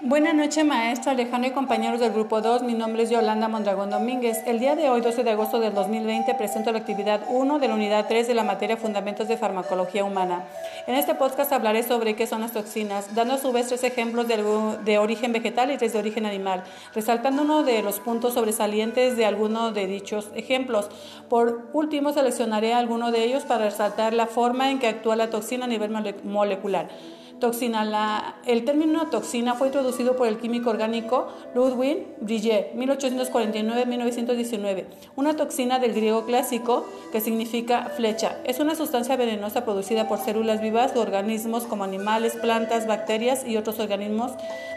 Buenas noches, maestro Alejandro y compañeros del Grupo 2. Mi nombre es Yolanda Mondragón Domínguez. El día de hoy, 12 de agosto del 2020, presento la actividad 1 de la unidad 3 de la materia Fundamentos de Farmacología Humana. En este podcast hablaré sobre qué son las toxinas, dando a su vez tres ejemplos de, de origen vegetal y tres de origen animal, resaltando uno de los puntos sobresalientes de alguno de dichos ejemplos. Por último, seleccionaré alguno de ellos para resaltar la forma en que actúa la toxina a nivel molecular. Toxina. La, el término toxina fue introducido por el químico orgánico Ludwig Brillet, 1849-1919. Una toxina del griego clásico que significa flecha. Es una sustancia venenosa producida por células vivas o organismos como animales, plantas, bacterias y otros organismos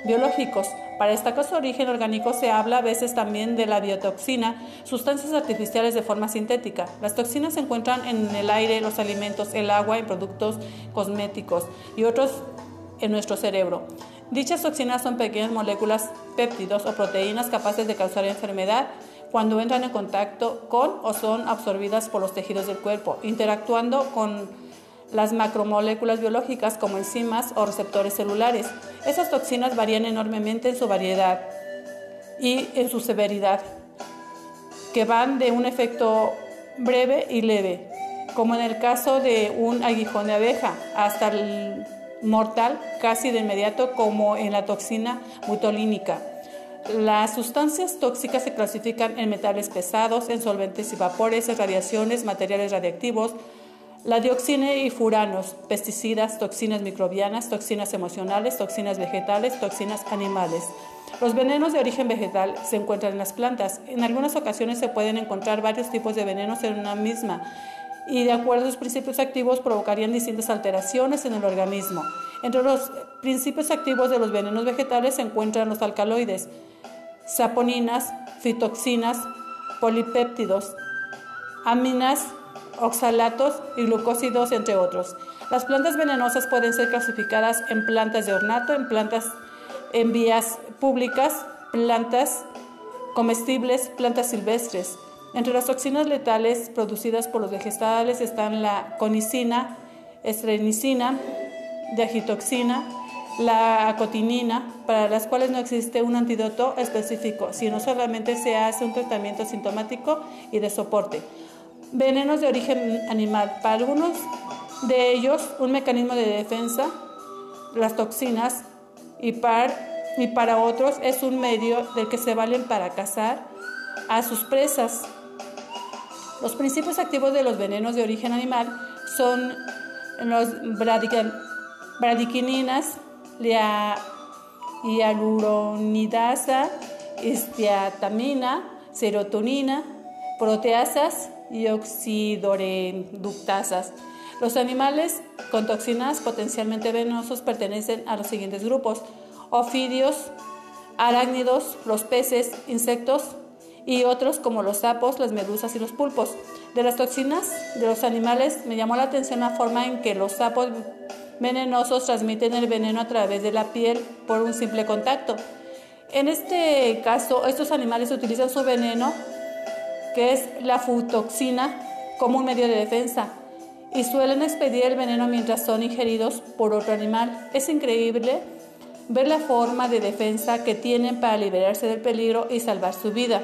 biológicos. Para destacar su origen orgánico se habla a veces también de la biotoxina, sustancias artificiales de forma sintética. Las toxinas se encuentran en el aire, los alimentos, el agua, en productos cosméticos y otros en nuestro cerebro. Dichas toxinas son pequeñas moléculas, péptidos o proteínas capaces de causar enfermedad cuando entran en contacto con o son absorbidas por los tejidos del cuerpo, interactuando con las macromoléculas biológicas como enzimas o receptores celulares. Esas toxinas varían enormemente en su variedad y en su severidad, que van de un efecto breve y leve, como en el caso de un aguijón de abeja, hasta el mortal casi de inmediato como en la toxina butolínica. Las sustancias tóxicas se clasifican en metales pesados, en solventes y vapores, en radiaciones, materiales radiactivos, la dioxina y furanos, pesticidas, toxinas microbianas, toxinas emocionales, toxinas vegetales, toxinas animales. Los venenos de origen vegetal se encuentran en las plantas. En algunas ocasiones se pueden encontrar varios tipos de venenos en una misma y de acuerdo a sus principios activos provocarían distintas alteraciones en el organismo. Entre los principios activos de los venenos vegetales se encuentran los alcaloides, saponinas, fitoxinas, polipéptidos, aminas, oxalatos y glucósidos, entre otros. Las plantas venenosas pueden ser clasificadas en plantas de ornato, en plantas en vías públicas, plantas comestibles, plantas silvestres. Entre las toxinas letales producidas por los vegetales están la conicina, estrenicina, diagitoxina, la acotinina, para las cuales no existe un antídoto específico, sino solamente se hace un tratamiento sintomático y de soporte. Venenos de origen animal. Para algunos de ellos, un mecanismo de defensa, las toxinas, y para, otros es un medio del que se valen para cazar a sus presas. Los principios activos de los venenos de origen animal son los bradiquininas, la hialuronidasa, serotonina, proteasas y oxidoreductasas. Los animales con toxinas potencialmente venenosos pertenecen a los siguientes grupos: ofidios, arácnidos, los peces, insectos, y otros como los sapos, las medusas y los pulpos. De las toxinas de los animales me llamó la atención la forma en que los sapos venenosos transmiten el veneno a través de la piel por un simple contacto. En este caso, estos animales utilizan su veneno, que es la futoxina, como un medio de defensa y suelen expedir el veneno mientras son ingeridos por otro animal. Es increíble ver la forma de defensa que tienen para liberarse del peligro y salvar su vida.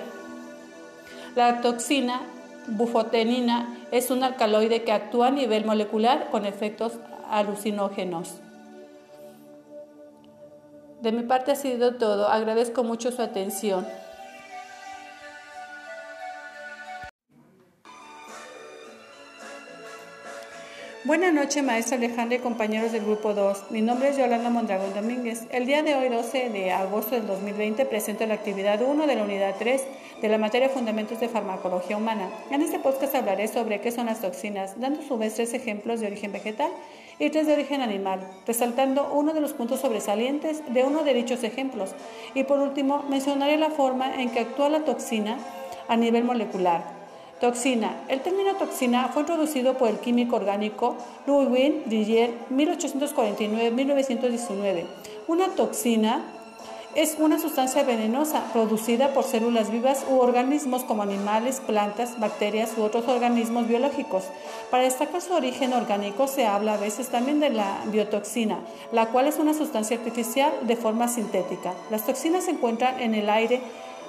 La toxina bufotenina es un alcaloide que actúa a nivel molecular con efectos alucinógenos. De mi parte ha sido todo. Agradezco mucho su atención. Buenas noches, maestra Alejandra y compañeros del Grupo 2. Mi nombre es Yolanda Mondragón Domínguez. El día de hoy, 12 de agosto del 2020, presento la actividad 1 de la unidad 3 de la materia Fundamentos de Farmacología Humana. En este podcast hablaré sobre qué son las toxinas, dando a su vez tres ejemplos de origen vegetal y tres de origen animal, resaltando uno de los puntos sobresalientes de uno de dichos ejemplos. Y por último, mencionaré la forma en que actúa la toxina a nivel molecular Toxina. El término toxina fue introducido por el químico orgánico Louis Brillet 1849-1919. Una toxina es una sustancia venenosa producida por células vivas u organismos como animales, plantas, bacterias u otros organismos biológicos. Para destacar su origen orgánico se habla a veces también de la biotoxina, la cual es una sustancia artificial de forma sintética. Las toxinas se encuentran en el aire,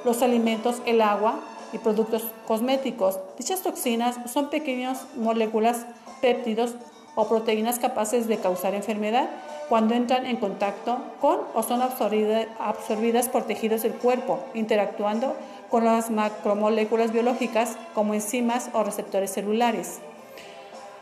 los alimentos, el agua y productos cosméticos. Dichas toxinas son pequeñas moléculas, péptidos o proteínas capaces de causar enfermedad cuando entran en contacto con o son absorbidas por tejidos del cuerpo, interactuando con las macromoléculas biológicas como enzimas o receptores celulares.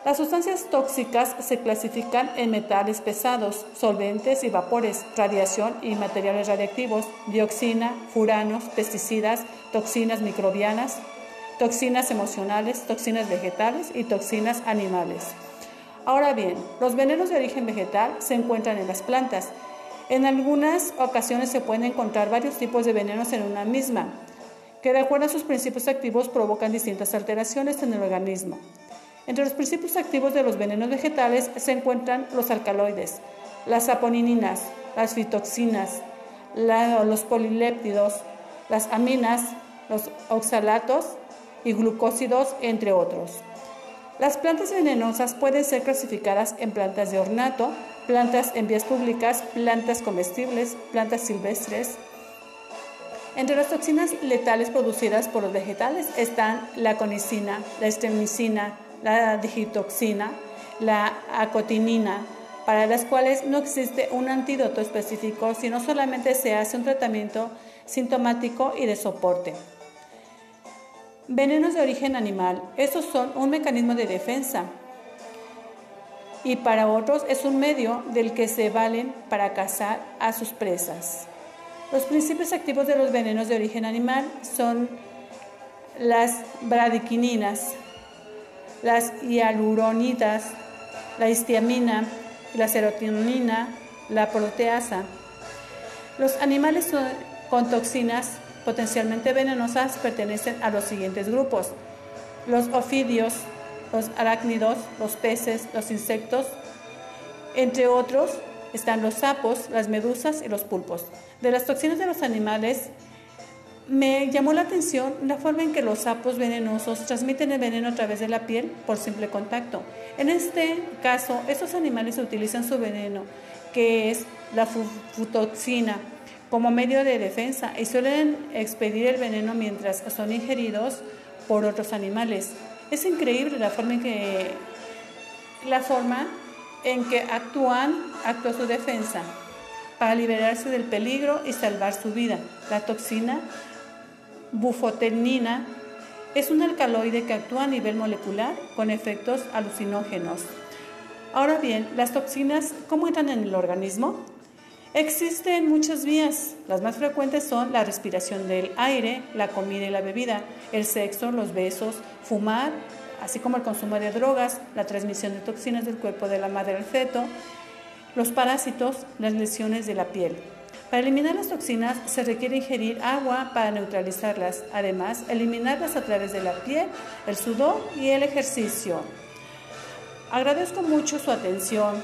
Las sustancias tóxicas se clasifican en metales pesados, solventes y vapores, radiación y materiales radiactivos, dioxina, furanos, pesticidas, toxinas microbianas, toxinas emocionales, toxinas vegetales y toxinas animales. Ahora bien, los venenos de origen vegetal se encuentran en las plantas. En algunas ocasiones se pueden encontrar varios tipos de venenos en una misma, que de acuerdo a sus principios activos provocan distintas alteraciones en el organismo. Entre los principios activos de los venenos vegetales se encuentran los alcaloides, las saponininas, las fitoxinas, los poliléptidos, las aminas, los oxalatos y glucósidos, entre otros. Las plantas venenosas pueden ser clasificadas en plantas de ornato, plantas en vías públicas, plantas comestibles, plantas silvestres. Entre las toxinas letales producidas por los vegetales están la conicina, la estremicina, la digitoxina, la acotinina, para las cuales no existe un antídoto específico, sino solamente se hace un tratamiento sintomático y de soporte. Venenos de origen animal. Estos son un mecanismo de defensa y para otros es un medio del que se valen para cazar a sus presas. Los principios activos de los venenos de origen animal son las bradiquininas, las hialuronidas, la histiamina, la serotonina, la proteasa. Los animales con toxinas potencialmente venenosas pertenecen a los siguientes grupos. Los ofidios, los arácnidos, los peces, los insectos, entre otros están los sapos, las medusas y los pulpos. De las toxinas de los animales, me llamó la atención la forma en que los sapos venenosos transmiten el veneno a través de la piel por simple contacto. En este caso, estos animales utilizan su veneno, que es la futoxina, como medio de defensa y suelen expedir el veneno mientras son ingeridos por otros animales. Es increíble la forma en que la actúan, actúa su defensa para liberarse del peligro y salvar su vida. La toxina bufotenina es un alcaloide que actúa a nivel molecular con efectos alucinógenos. Ahora bien, las toxinas, ¿cómo entran en el organismo? Existen muchas vías. Las más frecuentes son la respiración del aire, la comida y la bebida, el sexo, los besos, fumar, así como el consumo de drogas, la transmisión de toxinas del cuerpo de la madre al feto, los parásitos, las lesiones de la piel. Para eliminar las toxinas se requiere ingerir agua para neutralizarlas, además eliminarlas a través de la piel, el sudor y el ejercicio. Agradezco mucho su atención.